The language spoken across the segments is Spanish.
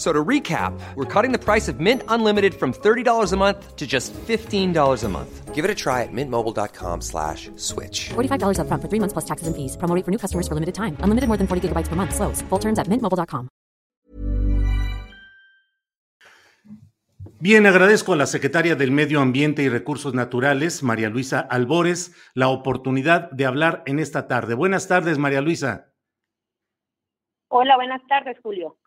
So to recap, we're cutting the price of Mint Unlimited from $30 a month to just $15 a month. Give it a try at mintmobile.com slash switch. $45 upfront for three months plus taxes and fees. Promo for new customers for limited time. Unlimited more than 40 gigabytes per month. Slows. Full terms at mintmobile.com. Bien, agradezco a la secretaria del Medio Ambiente y Recursos Naturales, María Luisa Albores, la oportunidad de hablar en esta tarde. Buenas tardes, María Luisa. Hola, buenas tardes, Julio.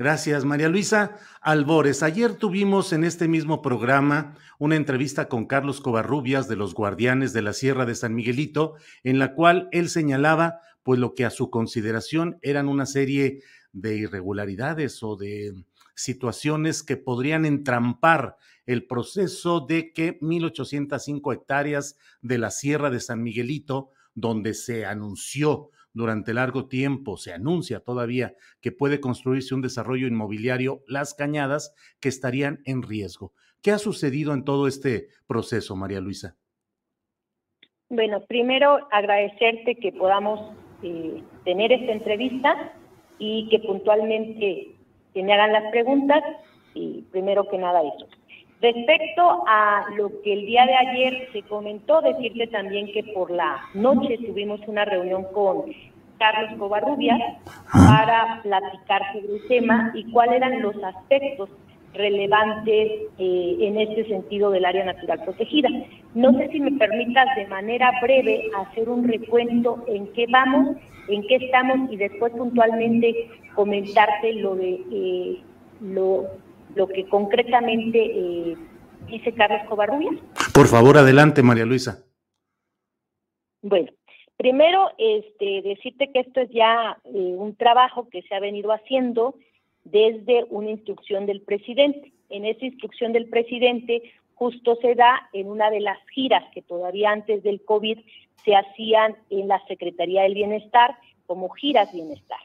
Gracias, María Luisa Albores. Ayer tuvimos en este mismo programa una entrevista con Carlos Covarrubias de los Guardianes de la Sierra de San Miguelito, en la cual él señalaba pues lo que a su consideración eran una serie de irregularidades o de situaciones que podrían entrampar el proceso de que 1.805 hectáreas de la Sierra de San Miguelito, donde se anunció durante largo tiempo, se anuncia todavía que puede construirse un desarrollo inmobiliario Las Cañadas, que estarían en riesgo. ¿Qué ha sucedido en todo este proceso, María Luisa? Bueno, primero agradecerte que podamos eh, tener esta entrevista y que puntualmente que me hagan las preguntas y primero que nada eso. Respecto a lo que el día de ayer se comentó, decirte también que por la noche tuvimos una reunión con Carlos Covarrubias para platicar sobre el tema y cuáles eran los aspectos relevantes eh, en este sentido del área natural protegida. No sé si me permitas de manera breve hacer un recuento en qué vamos, en qué estamos y después puntualmente comentarte lo de eh, lo lo que concretamente eh, dice Carlos Covarrubias. Por favor, adelante, María Luisa. Bueno, primero este, decirte que esto es ya eh, un trabajo que se ha venido haciendo desde una instrucción del presidente. En esa instrucción del presidente justo se da en una de las giras que todavía antes del COVID se hacían en la Secretaría del Bienestar como giras bienestar.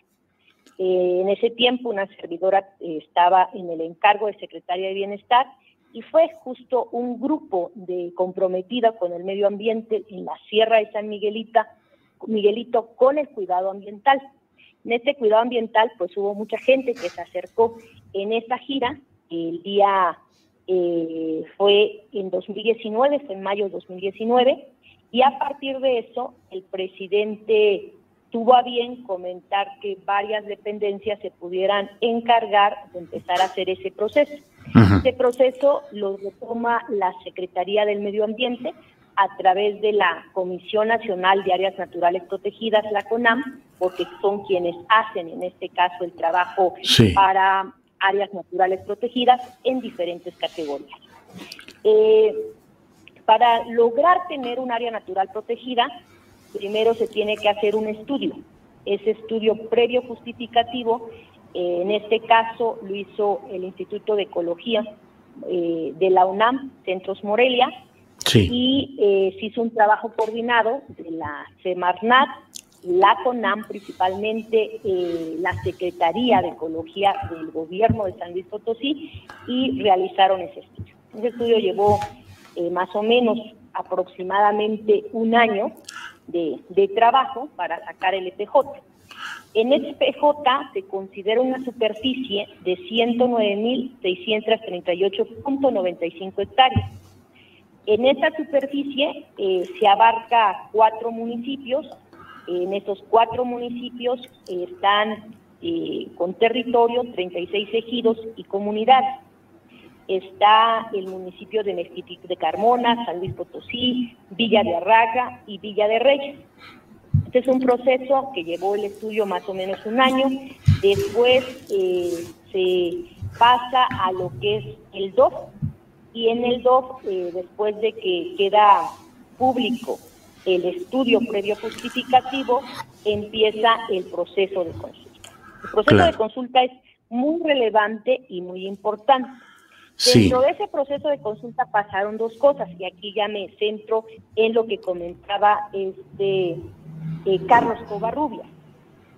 Eh, en ese tiempo una servidora eh, estaba en el encargo de Secretaria de Bienestar y fue justo un grupo de comprometida con el medio ambiente en la Sierra de San Miguelita, Miguelito con el cuidado ambiental. En este cuidado ambiental pues hubo mucha gente que se acercó en esa gira, el día eh, fue en 2019, fue en mayo de 2019, y a partir de eso el presidente tuvo a bien comentar que varias dependencias se pudieran encargar de empezar a hacer ese proceso. Ese proceso lo retoma la Secretaría del Medio Ambiente a través de la Comisión Nacional de Áreas Naturales Protegidas, la CONAM, porque son quienes hacen en este caso el trabajo para áreas naturales protegidas en diferentes categorías. Eh, para lograr tener un área natural protegida, primero se tiene que hacer un estudio. Ese estudio previo justificativo, eh, en este caso lo hizo el Instituto de Ecología eh, de la UNAM, Centros Morelia, y eh, se hizo un trabajo coordinado de la Semarnat, la CONAM principalmente, la Secretaría de Ecología del Gobierno de San Luis Potosí, y realizaron ese estudio. Ese estudio llevó más o menos aproximadamente un año de, trabajo para sacar el EPJ. En el EPJ se considera una superficie de 109.638.95 hectáreas. En esa superficie eh, se abarca cuatro municipios. En esos cuatro municipios están eh, con territorio 36 ejidos y comunidades. Está el municipio de Mezquitic de Carmona, San Luis Potosí, Villa de Arraga y Villa de Reyes. Este es un proceso que llevó el estudio más o menos un año. Después eh, se pasa a lo que es el DOF y en el DOF, eh, después de que queda público el estudio previo justificativo, empieza el proceso de consulta. El proceso de consulta es muy relevante y muy importante. Dentro de ese proceso de consulta pasaron dos cosas y aquí ya me centro en lo que comentaba este eh, Carlos Covarrubias.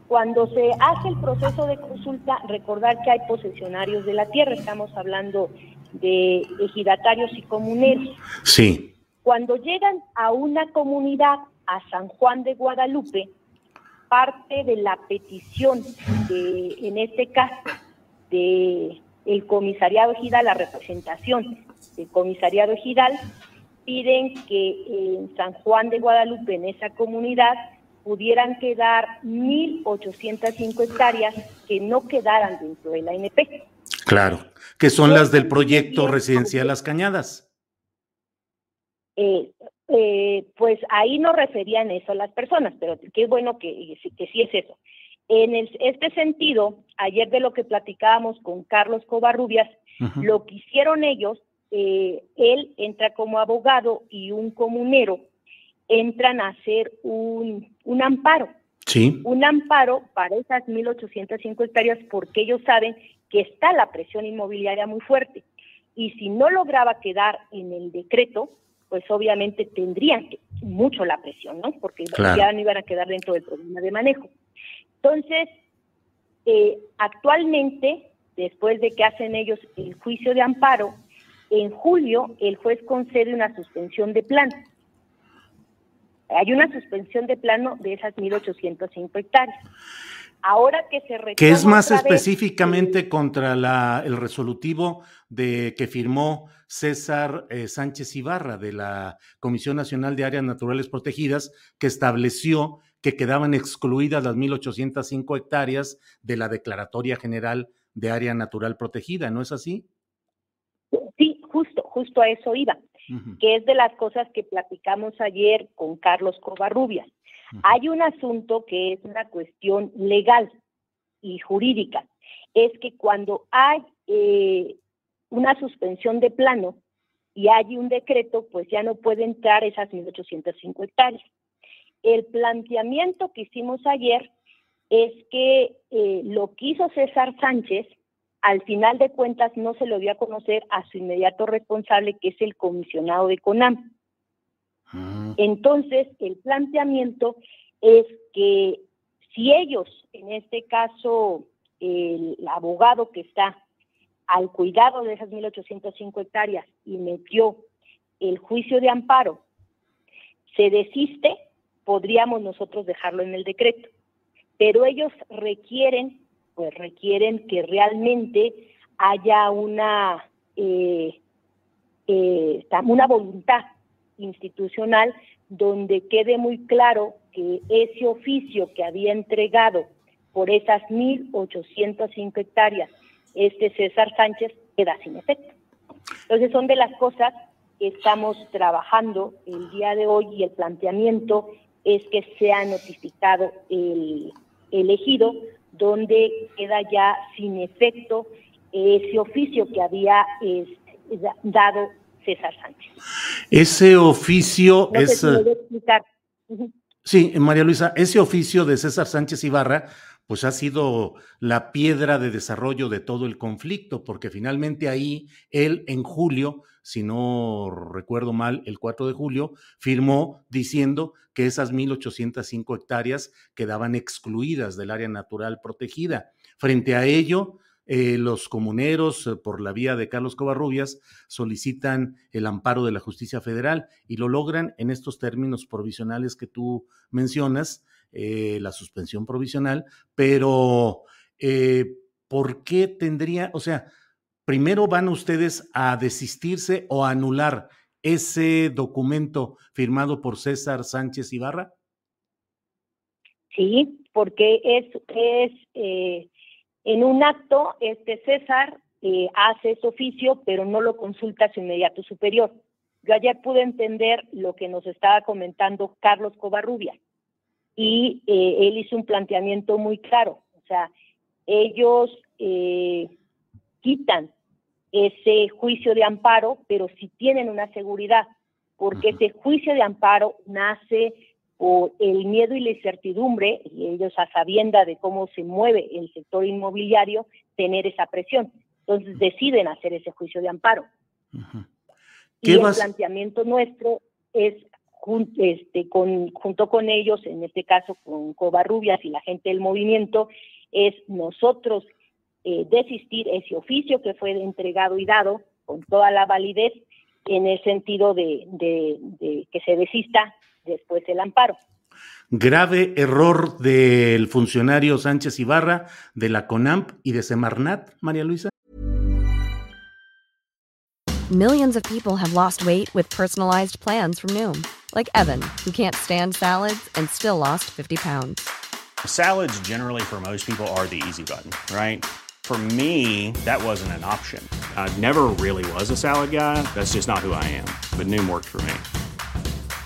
Cuando se hace el proceso de consulta, recordar que hay posesionarios de la tierra, estamos hablando de ejidatarios y comuneros. Sí. Cuando llegan a una comunidad, a San Juan de Guadalupe, parte de la petición de, en este caso, de el comisariado ejidal, la representación del comisariado ejidal, piden que en San Juan de Guadalupe, en esa comunidad, pudieran quedar 1.805 hectáreas que no quedaran dentro de la NP. Claro, que son las del proyecto residencial Las Cañadas. Eh, eh, pues ahí no referían eso las personas, pero qué bueno que, que sí es eso. En este sentido, ayer de lo que platicábamos con Carlos Covarrubias, lo que hicieron ellos, eh, él entra como abogado y un comunero entran a hacer un, un amparo. Sí. Un amparo para esas 1.805 hectáreas porque ellos saben que está la presión inmobiliaria muy fuerte. Y si no lograba quedar en el decreto, pues obviamente tendrían que, mucho la presión, ¿no? Porque ya no iban a quedar dentro del programa de manejo. Entonces, eh, actualmente, después de que hacen ellos el juicio de amparo, en julio el juez concede una suspensión de plano. Hay una suspensión de plano de esas 1.805 hectáreas. Ahora que se ¿Qué es más específicamente contra la, el resolutivo de que firmó César eh, Sánchez Ibarra de la Comisión Nacional de Áreas Naturales Protegidas, que estableció que quedaban excluidas las 1.805 hectáreas de la Declaratoria General de Área Natural Protegida, ¿no es así? Sí, justo, justo a eso iba, que es de las cosas que platicamos ayer con Carlos Covarrubias. Hay un asunto que es una cuestión legal y jurídica, es que cuando hay eh, una suspensión de plano y hay un decreto, pues ya no puede entrar esas 1.805 hectáreas. El planteamiento que hicimos ayer es que eh, lo que hizo César Sánchez, al final de cuentas no se lo dio a conocer a su inmediato responsable, que es el comisionado de CONAM. Ah. Entonces, el planteamiento es que si ellos, en este caso, el abogado que está al cuidado de esas 1.805 hectáreas y metió el juicio de amparo, se desiste, podríamos nosotros dejarlo en el decreto. Pero ellos requieren, pues requieren que realmente haya una, eh, eh, una voluntad institucional donde quede muy claro que ese oficio que había entregado por esas 1.805 hectáreas este César Sánchez queda sin efecto. Entonces son de las cosas que estamos trabajando el día de hoy y el planteamiento es que sea notificado el elegido donde queda ya sin efecto ese oficio que había dado César Sánchez. Ese oficio es... Sí, María Luisa, ese oficio de César Sánchez Ibarra, pues ha sido la piedra de desarrollo de todo el conflicto, porque finalmente ahí él en julio si no recuerdo mal, el 4 de julio, firmó diciendo que esas 1.805 hectáreas quedaban excluidas del área natural protegida. Frente a ello, eh, los comuneros, eh, por la vía de Carlos Covarrubias, solicitan el amparo de la justicia federal y lo logran en estos términos provisionales que tú mencionas, eh, la suspensión provisional, pero ¿por qué tendría, o sea, primero van ustedes a desistirse o a anular ese documento firmado por César Sánchez Ibarra? Sí, porque es, es en un acto, este César eh, hace ese oficio, pero no lo consulta a su inmediato superior. Yo ayer pude entender lo que nos estaba comentando Carlos Covarrubia y eh, él hizo un planteamiento muy claro. O sea, ellos eh, quitan ese juicio de amparo, pero si tienen una seguridad, porque ese juicio de amparo nace por el miedo y la incertidumbre, y ellos a sabienda de cómo se mueve el sector inmobiliario, tener esa presión. Entonces deciden hacer ese juicio de amparo. Y el planteamiento nuestro es este, con, junto con ellos, en este caso con Covarrubias y la gente del movimiento, es nosotros eh, desistir ese oficio que fue entregado y dado con toda la validez en el sentido de, de que se desista después el amparo. Grave error del funcionario Sánchez Ibarra, de la CONAMP y de Semarnat, María Luisa. Millions of people have lost weight with personalized plans from Noom, like Evan, who can't stand salads and still lost 50 pounds. Salads generally for most people are the easy button, right? For me, that wasn't an option. I never really was a salad guy. That's just not who I am. But Noom worked for me.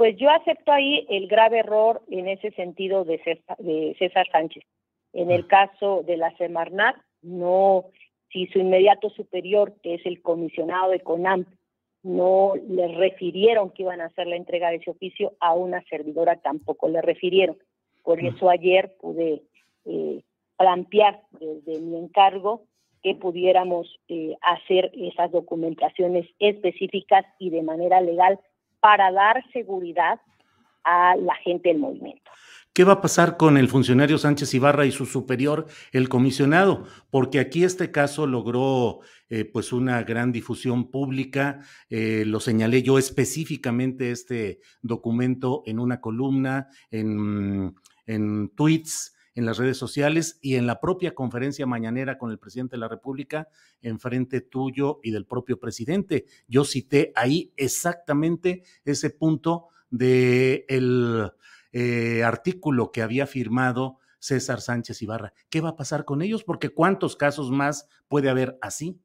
Pues yo acepto ahí el grave error en ese sentido de César, Sánchez. En el caso de la Semarnat, no, si su inmediato superior, que es el comisionado de CONAMP, no le refirieron que iban a hacer la entrega de ese oficio, a una servidora tampoco le refirieron. Por eso ayer pude eh, plantear desde mi encargo que pudiéramos eh, hacer esas documentaciones específicas y de manera legal para dar seguridad a la gente del movimiento. ¿Qué va a pasar con el funcionario Sánchez Ibarra y su superior, el comisionado? Porque aquí este caso logró eh, pues una gran difusión pública. Eh, lo señalé yo específicamente este documento en una columna, en, en tweets en las redes sociales y en la propia conferencia mañanera con el presidente de la República en frente tuyo y del propio presidente. Yo cité ahí exactamente ese punto del el eh, artículo que había firmado César Sánchez Ibarra. ¿Qué va a pasar con ellos? Porque ¿cuántos casos más puede haber así?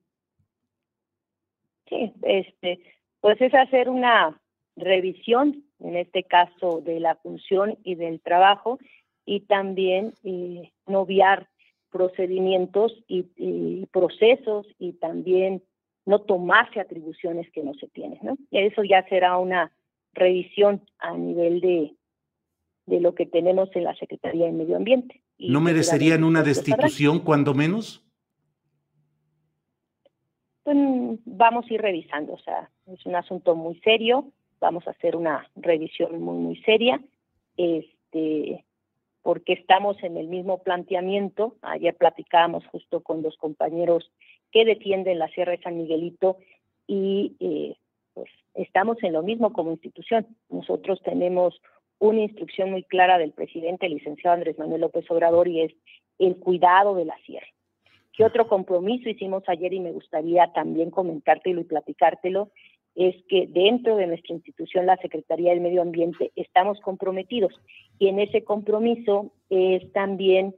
Sí, este, pues es hacer una revisión, en este caso, de la función y del trabajo y también eh, noviar procedimientos y, procesos y también no tomarse atribuciones que no se tienen, ¿no? Y eso ya será una revisión a nivel de, de lo que tenemos en la Secretaría de Medio Ambiente. ¿No merecerían una destitución cuando menos? Pues vamos a ir revisando, o sea, es un asunto muy serio, vamos a hacer una revisión muy, muy seria. Este, porque estamos en el mismo planteamiento. Ayer platicábamos justo con los compañeros que defienden la Sierra de San Miguelito y eh, pues estamos en lo mismo como institución. Nosotros tenemos una instrucción muy clara del presidente, el licenciado Andrés Manuel López Obrador, y es el cuidado de la sierra. ¿Qué otro compromiso hicimos ayer y me gustaría también comentártelo y platicártelo? Es que dentro de nuestra institución, la Secretaría del Medio Ambiente, estamos comprometidos y en ese compromiso es también,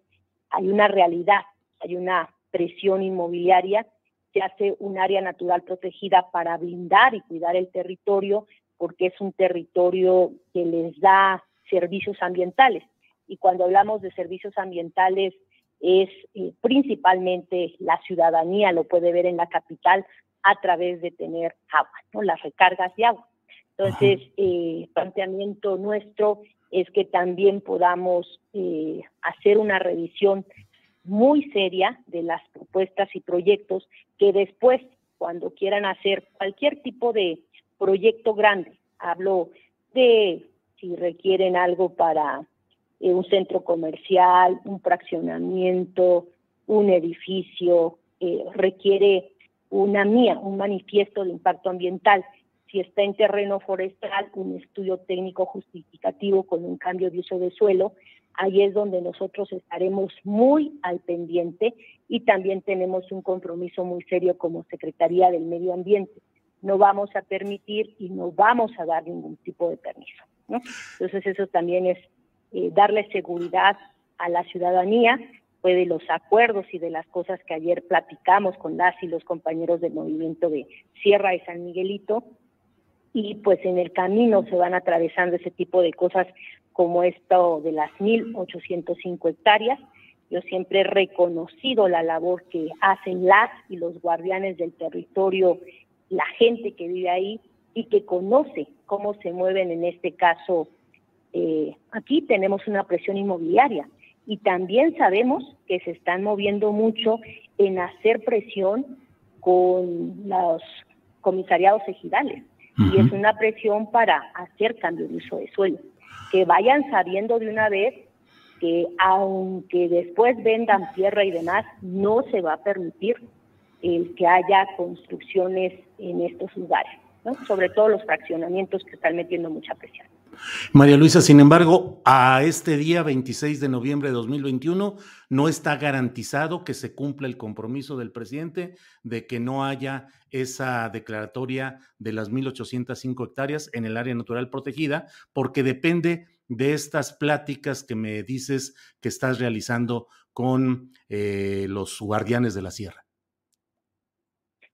hay una realidad, hay una presión inmobiliaria, se hace un área natural protegida para blindar y cuidar el territorio porque es un territorio que les da servicios ambientales. Y cuando hablamos de servicios ambientales, es eh, principalmente la ciudadanía, lo puede ver en la capital, a través de tener agua, ¿no? las recargas de agua. Entonces, el eh, planteamiento nuestro es que también podamos eh, hacer una revisión muy seria de las propuestas y proyectos que después, cuando quieran hacer cualquier tipo de proyecto grande, hablo de si requieren algo para eh, un centro comercial, un fraccionamiento, un edificio, eh, requiere una mía, un manifiesto de impacto ambiental. Si está en terreno forestal, un estudio técnico justificativo con un cambio de uso de suelo, ahí es donde nosotros estaremos muy al pendiente y también tenemos un compromiso muy serio como Secretaría del Medio Ambiente. No vamos a permitir y no vamos a dar ningún tipo de permiso. Entonces eso también es eh, darle seguridad a la ciudadanía de los acuerdos y de las cosas que ayer platicamos con las y los compañeros del movimiento de Sierra y San Miguelito y pues en el camino se van atravesando ese tipo de cosas como esto de las 1.805 hectáreas. Yo siempre he reconocido la labor que hacen las y los guardianes del territorio, la gente que vive ahí y que conoce cómo se mueven en este caso. Eh, aquí tenemos una presión inmobiliaria y también sabemos que se están moviendo mucho en hacer presión con los comisariados ejidales. Y es una presión para hacer cambio de uso de suelo, que vayan sabiendo de una vez que aunque después vendan tierra y demás, no se va a permitir el que haya construcciones en estos lugares, sobre todo los fraccionamientos que están metiendo mucha presión. María Luisa, sin embargo, a este día 26 de noviembre de 2021 no está garantizado que se cumpla el compromiso del presidente de que no haya esa declaratoria de las 1.805 hectáreas en el área natural protegida, porque depende de estas pláticas que me dices que estás realizando con eh, los guardianes de la sierra.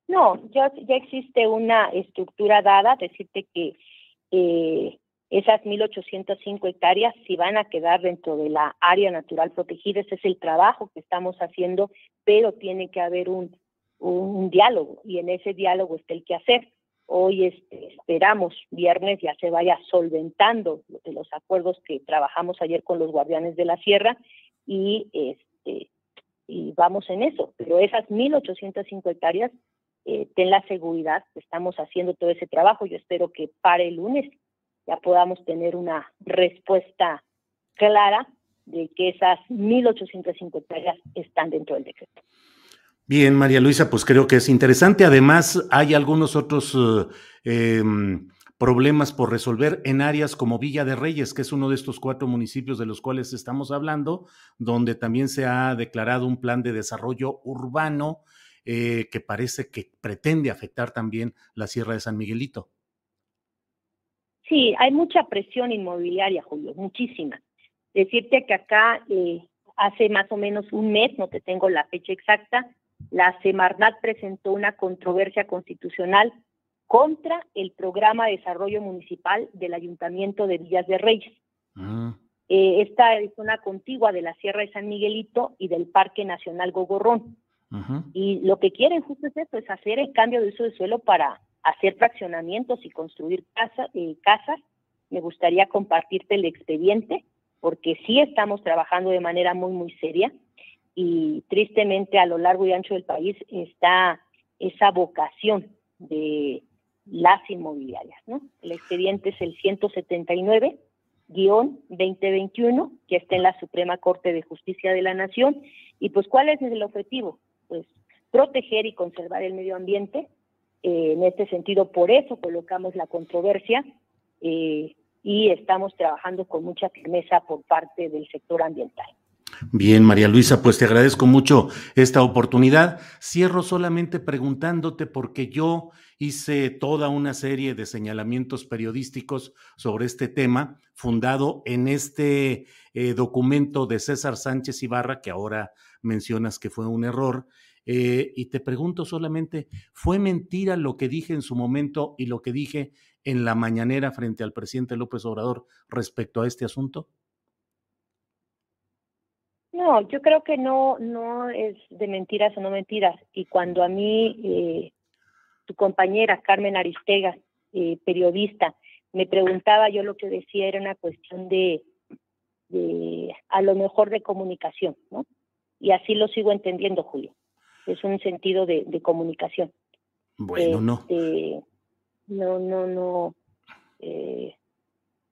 No, ya, existe una estructura dada, decirte que eh, esas 1.805 hectáreas si van a quedar dentro de la área natural protegida. Ese es el trabajo que estamos haciendo, pero tiene que haber un, diálogo y en ese diálogo está el que hacer. Hoy este, esperamos, viernes ya se vaya solventando los acuerdos que trabajamos ayer con los guardianes de la sierra y, este, vamos en eso. Pero esas 1.805 hectáreas, eh, ten la seguridad estamos haciendo todo ese trabajo. Yo espero que para el lunes ya podamos tener una respuesta clara de que esas 1.850 hectáreas están dentro del decreto. Bien, María Luisa, pues creo que es interesante. Además, hay algunos otros eh, em, problemas por resolver en áreas como Villa de Reyes, que es uno de estos cuatro municipios de los cuales estamos hablando, donde también se ha declarado un plan de desarrollo urbano eh, que parece que pretende afectar también la Sierra de San Miguelito. Sí, hay mucha presión inmobiliaria, Julio, muchísima. Decirte que acá eh, hace más o menos un mes, no te tengo la fecha exacta, la Semarnat presentó una controversia constitucional contra el programa de desarrollo municipal del Ayuntamiento de Villas de Reyes. Ah. Eh, esta es una contigua de la Sierra de San Miguelito y del Parque Nacional Gogorrón. Y lo que quieren justo es eso, es hacer el cambio de uso de suelo para hacer fraccionamientos y construir casa, eh, casas. Me gustaría compartirte el expediente porque sí estamos trabajando de manera muy, muy seria y tristemente a lo largo y ancho del país está esa vocación de las inmobiliarias. ¿no? El expediente es el 179 2021, que está en la Suprema Corte de Justicia de la Nación. Y pues, ¿cuál es el objetivo? Pues proteger y conservar el medio ambiente, eh, en este sentido, por eso colocamos la controversia eh, y estamos trabajando con mucha firmeza por parte del sector ambiental. Bien, María Luisa, pues te agradezco mucho esta oportunidad. Cierro solamente preguntándote porque yo hice toda una serie de señalamientos periodísticos sobre este tema, fundado en este eh, documento de César Sánchez Ibarra, que ahora mencionas que fue un error, eh, y te pregunto solamente, ¿fue mentira lo que dije en su momento y lo que dije en la mañanera frente al presidente López Obrador respecto a este asunto? No, yo creo que no, no es de mentiras o no mentiras. Y cuando a mí, eh, tu compañera Carmen Aristega, eh, periodista, me preguntaba, yo lo que decía era una cuestión de, de, a lo mejor de comunicación, ¿no? Y así lo sigo entendiendo, Julio. Es un sentido de, comunicación. Bueno, no. Este, no, no, no. Eh,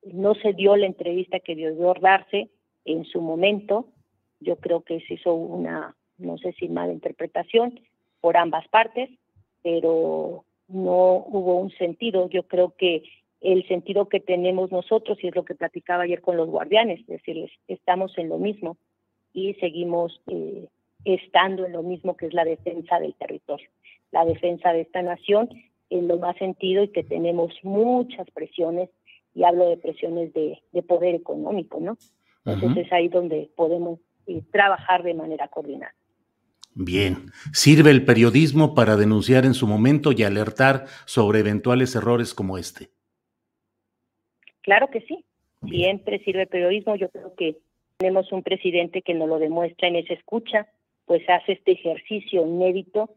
no se dio la entrevista que debió darse en su momento. Yo creo que se hizo una, no sé si mala interpretación por ambas partes, pero no hubo un sentido. Yo creo que el sentido que tenemos nosotros, y es lo que platicaba ayer con los guardianes, es decirles, estamos en lo mismo y seguimos eh, estando en lo mismo que es la defensa del territorio, la defensa de esta nación en lo más sentido y que tenemos muchas presiones, y hablo de presiones de, poder económico, ¿no? Entonces es ahí donde podemos eh, trabajar de manera coordinada. Bien, ¿sirve el periodismo para denunciar en su momento y alertar sobre eventuales errores como este? Claro que sí, siempre sirve el periodismo. Yo creo que tenemos un presidente que nos lo demuestra en esa escucha, pues hace este ejercicio inédito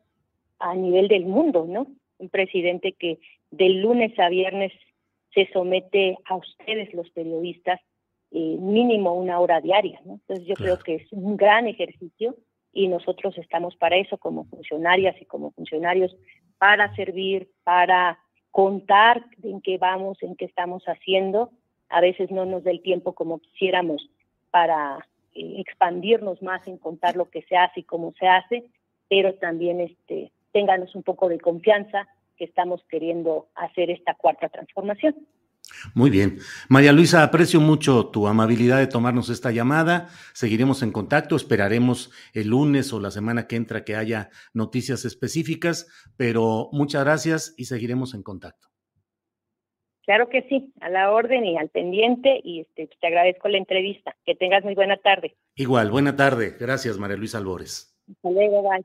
a nivel del mundo, ¿no? Un presidente que del lunes a viernes se somete a ustedes, los periodistas, eh, mínimo una hora diaria, ¿no? Entonces yo creo que es un gran ejercicio y nosotros estamos para eso como funcionarias y como funcionarios, para servir, para contar en qué vamos, en qué estamos haciendo. A veces no nos da el tiempo como quisiéramos para eh, expandirnos más en contar lo que se hace y cómo se hace, pero también este, ténganos un poco de confianza que estamos queriendo hacer esta cuarta transformación. Muy bien. María Luisa, aprecio mucho tu amabilidad de tomarnos esta llamada. Seguiremos en contacto. Esperaremos el lunes o la semana que entra que haya noticias específicas, pero muchas gracias y seguiremos en contacto. Claro que sí, a la orden y al pendiente y este, te agradezco la entrevista. Que tengas muy buena tarde. Igual, buena tarde. Gracias, María Luisa Albores. Hasta luego, bye.